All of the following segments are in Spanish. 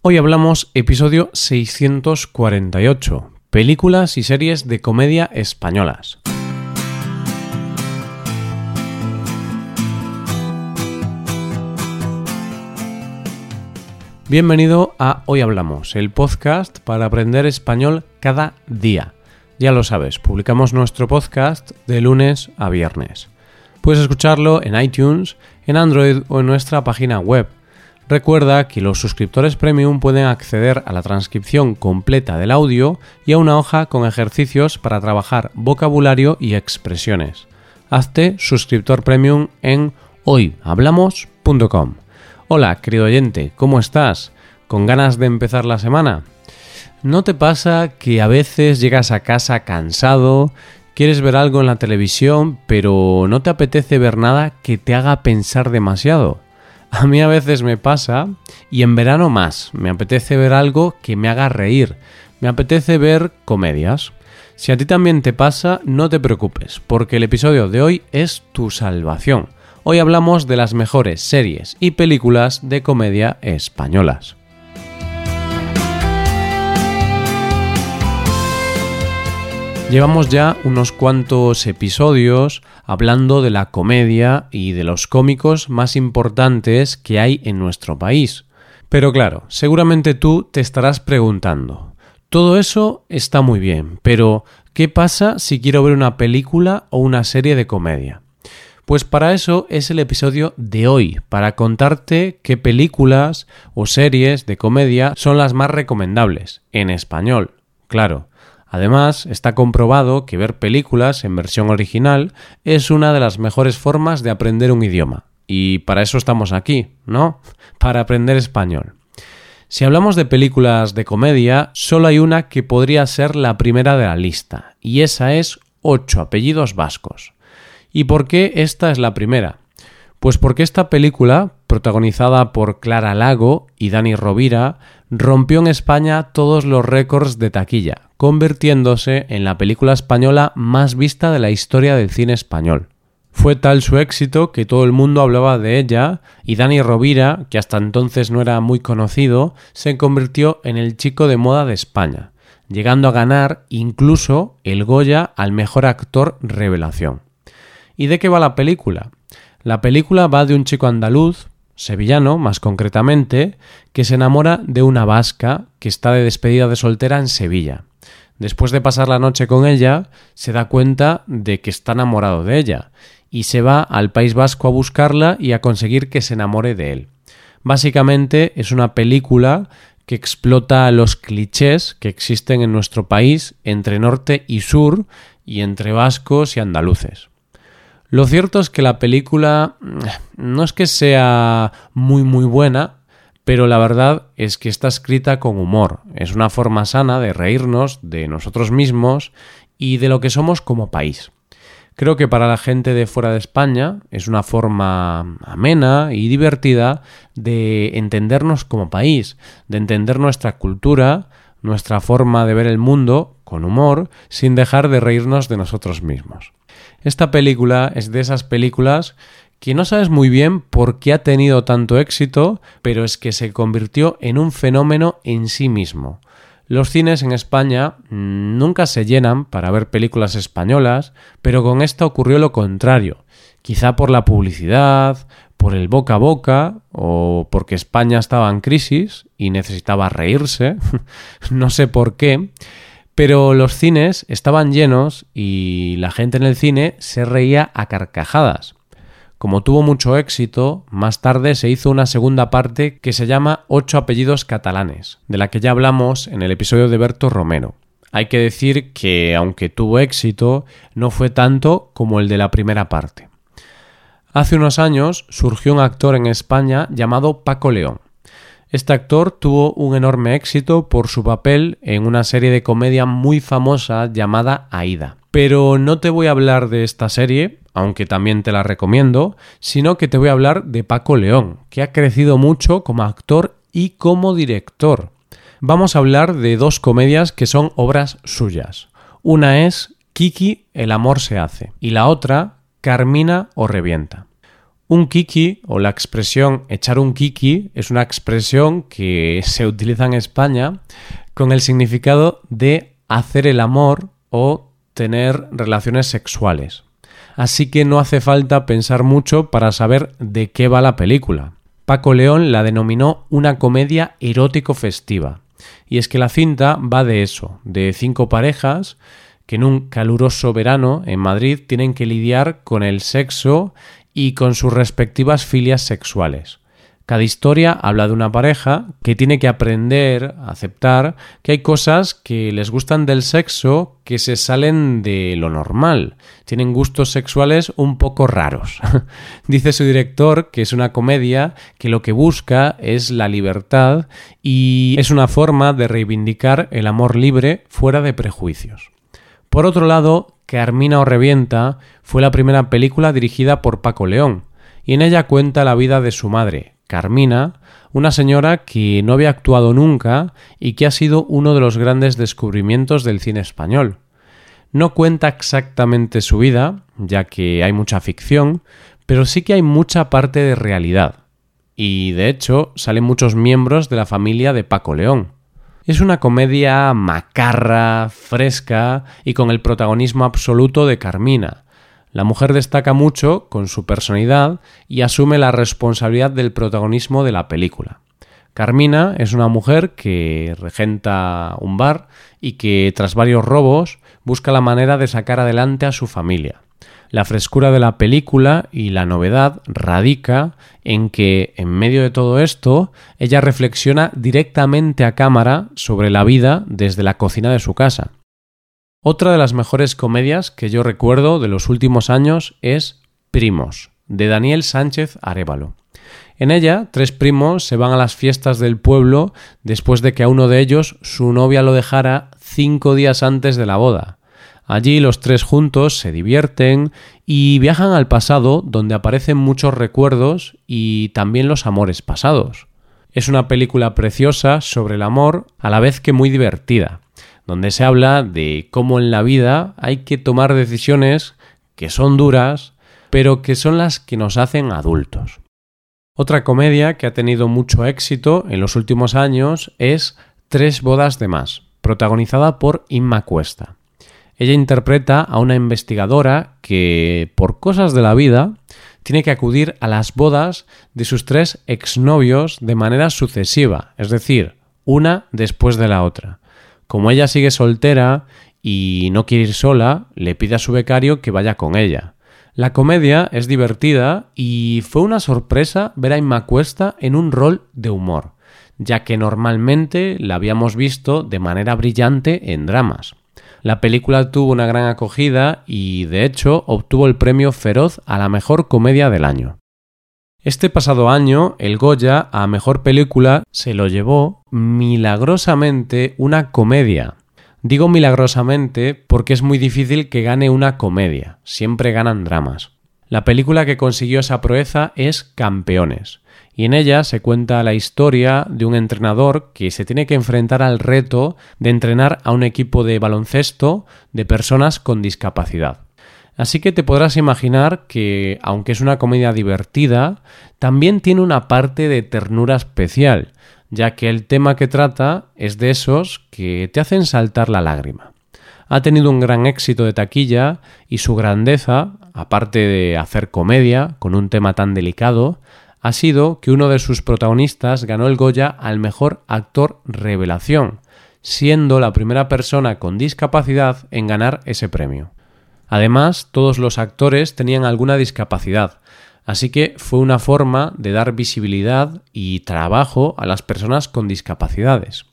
Hoy hablamos episodio 648, películas y series de comedia españolas. Bienvenido a Hoy Hablamos, el podcast para aprender español cada día. Ya lo sabes, publicamos nuestro podcast de lunes a viernes. Puedes escucharlo en iTunes, en Android o en nuestra página web Recuerda que los suscriptores premium pueden acceder a la transcripción completa del audio y a una hoja con ejercicios para trabajar vocabulario y expresiones. Hazte suscriptor premium en hoyhablamos.com. Hola, querido oyente, ¿cómo estás? ¿Con ganas de empezar la semana? ¿No te pasa que a veces llegas a casa cansado, quieres ver algo en la televisión, pero no te apetece ver nada que te haga pensar demasiado? A mí a veces me pasa, y en verano más, me apetece ver algo que me haga reír, me apetece ver comedias. Si a ti también te pasa, no te preocupes, porque el episodio de hoy es tu salvación. Hoy hablamos de las mejores series y películas de comedia españolas. Llevamos ya unos cuantos episodios hablando de la comedia y de los cómicos más importantes que hay en nuestro país. Pero claro, seguramente tú te estarás preguntando, todo eso está muy bien, pero ¿qué pasa si quiero ver una película o una serie de comedia? Pues para eso es el episodio de hoy, para contarte qué películas o series de comedia son las más recomendables, en español, claro. Además, está comprobado que ver películas en versión original es una de las mejores formas de aprender un idioma. Y para eso estamos aquí, ¿no? Para aprender español. Si hablamos de películas de comedia, solo hay una que podría ser la primera de la lista, y esa es Ocho apellidos vascos. ¿Y por qué esta es la primera? Pues porque esta película, protagonizada por Clara Lago y Dani Rovira, rompió en España todos los récords de taquilla, convirtiéndose en la película española más vista de la historia del cine español. Fue tal su éxito que todo el mundo hablaba de ella y Dani Rovira, que hasta entonces no era muy conocido, se convirtió en el chico de moda de España, llegando a ganar incluso el Goya al mejor actor revelación. ¿Y de qué va la película? La película va de un chico andaluz, sevillano más concretamente, que se enamora de una vasca que está de despedida de soltera en Sevilla. Después de pasar la noche con ella, se da cuenta de que está enamorado de ella y se va al País Vasco a buscarla y a conseguir que se enamore de él. Básicamente es una película que explota los clichés que existen en nuestro país entre norte y sur y entre vascos y andaluces. Lo cierto es que la película mm, no es que sea muy muy buena, pero la verdad es que está escrita con humor. Es una forma sana de reírnos de nosotros mismos y de lo que somos como país. Creo que para la gente de fuera de España es una forma amena y divertida de entendernos como país, de entender nuestra cultura, nuestra forma de ver el mundo con humor, sin dejar de reírnos de nosotros mismos. Esta película es de esas películas que no sabes muy bien por qué ha tenido tanto éxito, pero es que se convirtió en un fenómeno en sí mismo. Los cines en España nunca se llenan para ver películas españolas, pero con esta ocurrió lo contrario, quizá por la publicidad, por el boca a boca o porque España estaba en crisis y necesitaba reírse, no sé por qué, pero los cines estaban llenos y la gente en el cine se reía a carcajadas. Como tuvo mucho éxito, más tarde se hizo una segunda parte que se llama Ocho apellidos catalanes, de la que ya hablamos en el episodio de Berto Romero. Hay que decir que, aunque tuvo éxito, no fue tanto como el de la primera parte. Hace unos años surgió un actor en España llamado Paco León. Este actor tuvo un enorme éxito por su papel en una serie de comedia muy famosa llamada Aida. Pero no te voy a hablar de esta serie, aunque también te la recomiendo, sino que te voy a hablar de Paco León, que ha crecido mucho como actor y como director. Vamos a hablar de dos comedias que son obras suyas. Una es Kiki, el amor se hace, y la otra, Carmina o revienta. Un kiki o la expresión echar un kiki es una expresión que se utiliza en España con el significado de hacer el amor o tener relaciones sexuales. Así que no hace falta pensar mucho para saber de qué va la película. Paco León la denominó una comedia erótico festiva. Y es que la cinta va de eso, de cinco parejas que en un caluroso verano en Madrid tienen que lidiar con el sexo y con sus respectivas filias sexuales. Cada historia habla de una pareja que tiene que aprender a aceptar que hay cosas que les gustan del sexo que se salen de lo normal. Tienen gustos sexuales un poco raros. Dice su director que es una comedia que lo que busca es la libertad y es una forma de reivindicar el amor libre fuera de prejuicios. Por otro lado, Carmina o Revienta fue la primera película dirigida por Paco León, y en ella cuenta la vida de su madre, Carmina, una señora que no había actuado nunca y que ha sido uno de los grandes descubrimientos del cine español. No cuenta exactamente su vida, ya que hay mucha ficción, pero sí que hay mucha parte de realidad. Y de hecho salen muchos miembros de la familia de Paco León. Es una comedia macarra, fresca y con el protagonismo absoluto de Carmina. La mujer destaca mucho con su personalidad y asume la responsabilidad del protagonismo de la película. Carmina es una mujer que regenta un bar y que tras varios robos busca la manera de sacar adelante a su familia. La frescura de la película y la novedad radica en que, en medio de todo esto, ella reflexiona directamente a cámara sobre la vida desde la cocina de su casa. Otra de las mejores comedias que yo recuerdo de los últimos años es Primos, de Daniel Sánchez Arevalo. En ella, tres primos se van a las fiestas del pueblo después de que a uno de ellos su novia lo dejara cinco días antes de la boda. Allí los tres juntos se divierten y viajan al pasado donde aparecen muchos recuerdos y también los amores pasados. Es una película preciosa sobre el amor a la vez que muy divertida, donde se habla de cómo en la vida hay que tomar decisiones que son duras, pero que son las que nos hacen adultos. Otra comedia que ha tenido mucho éxito en los últimos años es Tres bodas de más, protagonizada por Inma Cuesta. Ella interpreta a una investigadora que, por cosas de la vida, tiene que acudir a las bodas de sus tres exnovios de manera sucesiva, es decir, una después de la otra. Como ella sigue soltera y no quiere ir sola, le pide a su becario que vaya con ella. La comedia es divertida y fue una sorpresa ver a Inma Cuesta en un rol de humor, ya que normalmente la habíamos visto de manera brillante en dramas. La película tuvo una gran acogida y, de hecho, obtuvo el premio Feroz a la mejor comedia del año. Este pasado año, el Goya a mejor película se lo llevó milagrosamente una comedia. Digo milagrosamente porque es muy difícil que gane una comedia, siempre ganan dramas. La película que consiguió esa proeza es Campeones, y en ella se cuenta la historia de un entrenador que se tiene que enfrentar al reto de entrenar a un equipo de baloncesto de personas con discapacidad. Así que te podrás imaginar que, aunque es una comedia divertida, también tiene una parte de ternura especial, ya que el tema que trata es de esos que te hacen saltar la lágrima. Ha tenido un gran éxito de taquilla y su grandeza, aparte de hacer comedia con un tema tan delicado, ha sido que uno de sus protagonistas ganó el Goya al mejor actor revelación, siendo la primera persona con discapacidad en ganar ese premio. Además, todos los actores tenían alguna discapacidad, así que fue una forma de dar visibilidad y trabajo a las personas con discapacidades.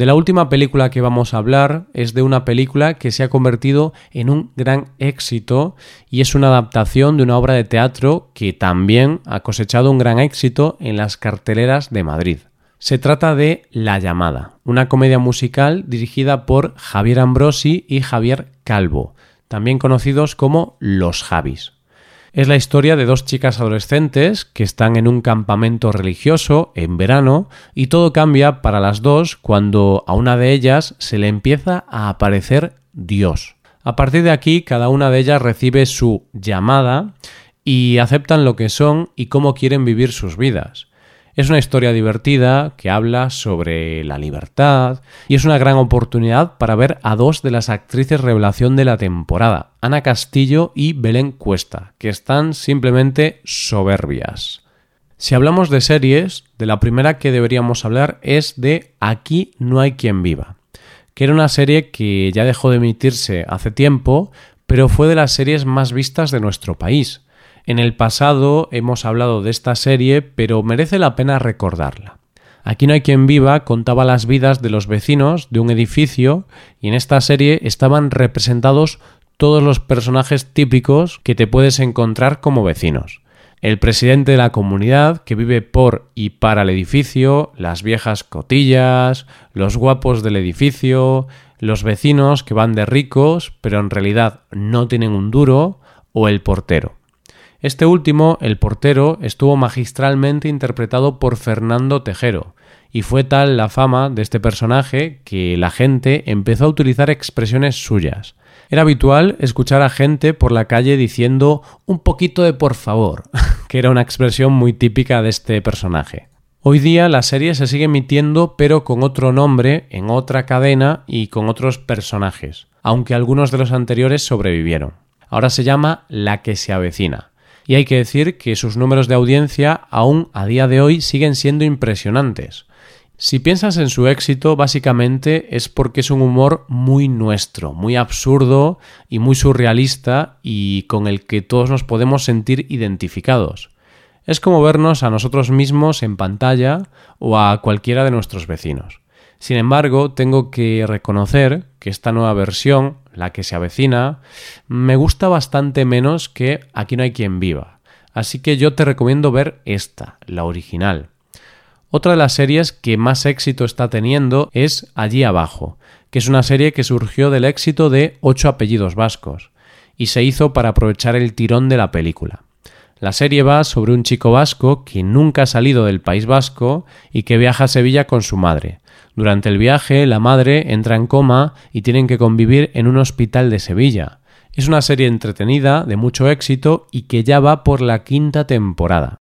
De la última película que vamos a hablar es de una película que se ha convertido en un gran éxito y es una adaptación de una obra de teatro que también ha cosechado un gran éxito en las carteleras de Madrid. Se trata de La llamada, una comedia musical dirigida por Javier Ambrosi y Javier Calvo, también conocidos como Los Javis. Es la historia de dos chicas adolescentes que están en un campamento religioso en verano y todo cambia para las dos cuando a una de ellas se le empieza a aparecer Dios. A partir de aquí, cada una de ellas recibe su llamada y aceptan lo que son y cómo quieren vivir sus vidas. Es una historia divertida que habla sobre la libertad y es una gran oportunidad para ver a dos de las actrices revelación de la temporada, Ana Castillo y Belén Cuesta, que están simplemente soberbias. Si hablamos de series, de la primera que deberíamos hablar es de Aquí no hay quien viva, que era una serie que ya dejó de emitirse hace tiempo, pero fue de las series más vistas de nuestro país. En el pasado hemos hablado de esta serie, pero merece la pena recordarla. Aquí no hay quien viva contaba las vidas de los vecinos de un edificio y en esta serie estaban representados todos los personajes típicos que te puedes encontrar como vecinos. El presidente de la comunidad que vive por y para el edificio, las viejas cotillas, los guapos del edificio, los vecinos que van de ricos pero en realidad no tienen un duro, o el portero. Este último, el portero, estuvo magistralmente interpretado por Fernando Tejero, y fue tal la fama de este personaje que la gente empezó a utilizar expresiones suyas. Era habitual escuchar a gente por la calle diciendo un poquito de por favor, que era una expresión muy típica de este personaje. Hoy día la serie se sigue emitiendo pero con otro nombre, en otra cadena y con otros personajes, aunque algunos de los anteriores sobrevivieron. Ahora se llama La que se avecina y hay que decir que sus números de audiencia aún a día de hoy siguen siendo impresionantes. Si piensas en su éxito, básicamente es porque es un humor muy nuestro, muy absurdo y muy surrealista y con el que todos nos podemos sentir identificados. Es como vernos a nosotros mismos en pantalla o a cualquiera de nuestros vecinos. Sin embargo, tengo que reconocer que esta nueva versión, la que se avecina, me gusta bastante menos que Aquí no hay quien viva. Así que yo te recomiendo ver esta, la original. Otra de las series que más éxito está teniendo es Allí abajo, que es una serie que surgió del éxito de ocho apellidos vascos, y se hizo para aprovechar el tirón de la película. La serie va sobre un chico vasco que nunca ha salido del País Vasco y que viaja a Sevilla con su madre. Durante el viaje, la madre entra en coma y tienen que convivir en un hospital de Sevilla. Es una serie entretenida, de mucho éxito y que ya va por la quinta temporada.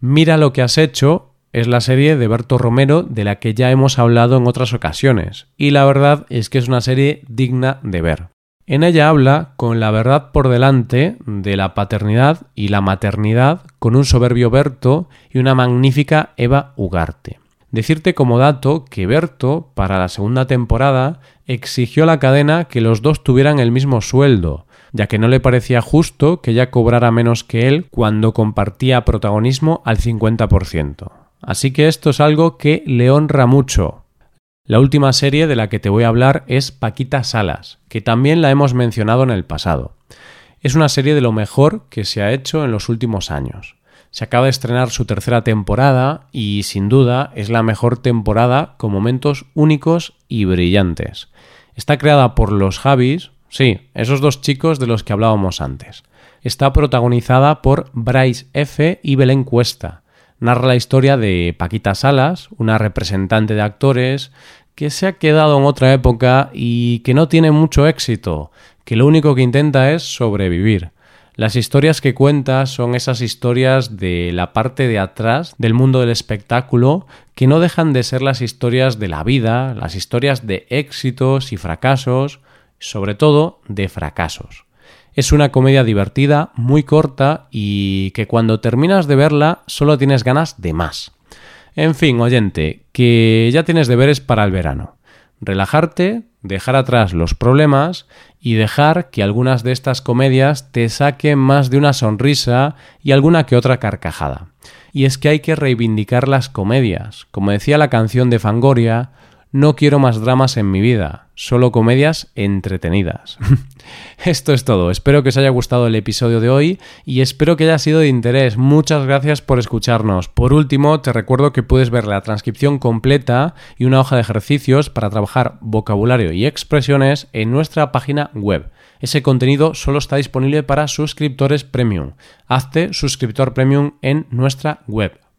Mira lo que has hecho es la serie de Berto Romero de la que ya hemos hablado en otras ocasiones, y la verdad es que es una serie digna de ver. En ella habla con la verdad por delante de la paternidad y la maternidad con un soberbio Berto y una magnífica Eva Ugarte. Decirte como dato que Berto, para la segunda temporada, exigió a la cadena que los dos tuvieran el mismo sueldo, ya que no le parecía justo que ella cobrara menos que él cuando compartía protagonismo al 50%. Así que esto es algo que le honra mucho, la última serie de la que te voy a hablar es Paquita Salas, que también la hemos mencionado en el pasado. Es una serie de lo mejor que se ha hecho en los últimos años. Se acaba de estrenar su tercera temporada y sin duda es la mejor temporada con momentos únicos y brillantes. Está creada por los Javis, sí, esos dos chicos de los que hablábamos antes. Está protagonizada por Bryce F. y Belén Cuesta, narra la historia de Paquita Salas, una representante de actores que se ha quedado en otra época y que no tiene mucho éxito, que lo único que intenta es sobrevivir. Las historias que cuenta son esas historias de la parte de atrás del mundo del espectáculo que no dejan de ser las historias de la vida, las historias de éxitos y fracasos, sobre todo de fracasos. Es una comedia divertida, muy corta y que cuando terminas de verla solo tienes ganas de más. En fin, oyente, que ya tienes deberes para el verano. Relajarte, dejar atrás los problemas y dejar que algunas de estas comedias te saquen más de una sonrisa y alguna que otra carcajada. Y es que hay que reivindicar las comedias. Como decía la canción de Fangoria, no quiero más dramas en mi vida, solo comedias entretenidas. Esto es todo, espero que os haya gustado el episodio de hoy y espero que haya sido de interés. Muchas gracias por escucharnos. Por último, te recuerdo que puedes ver la transcripción completa y una hoja de ejercicios para trabajar vocabulario y expresiones en nuestra página web. Ese contenido solo está disponible para suscriptores premium. Hazte suscriptor premium en nuestra web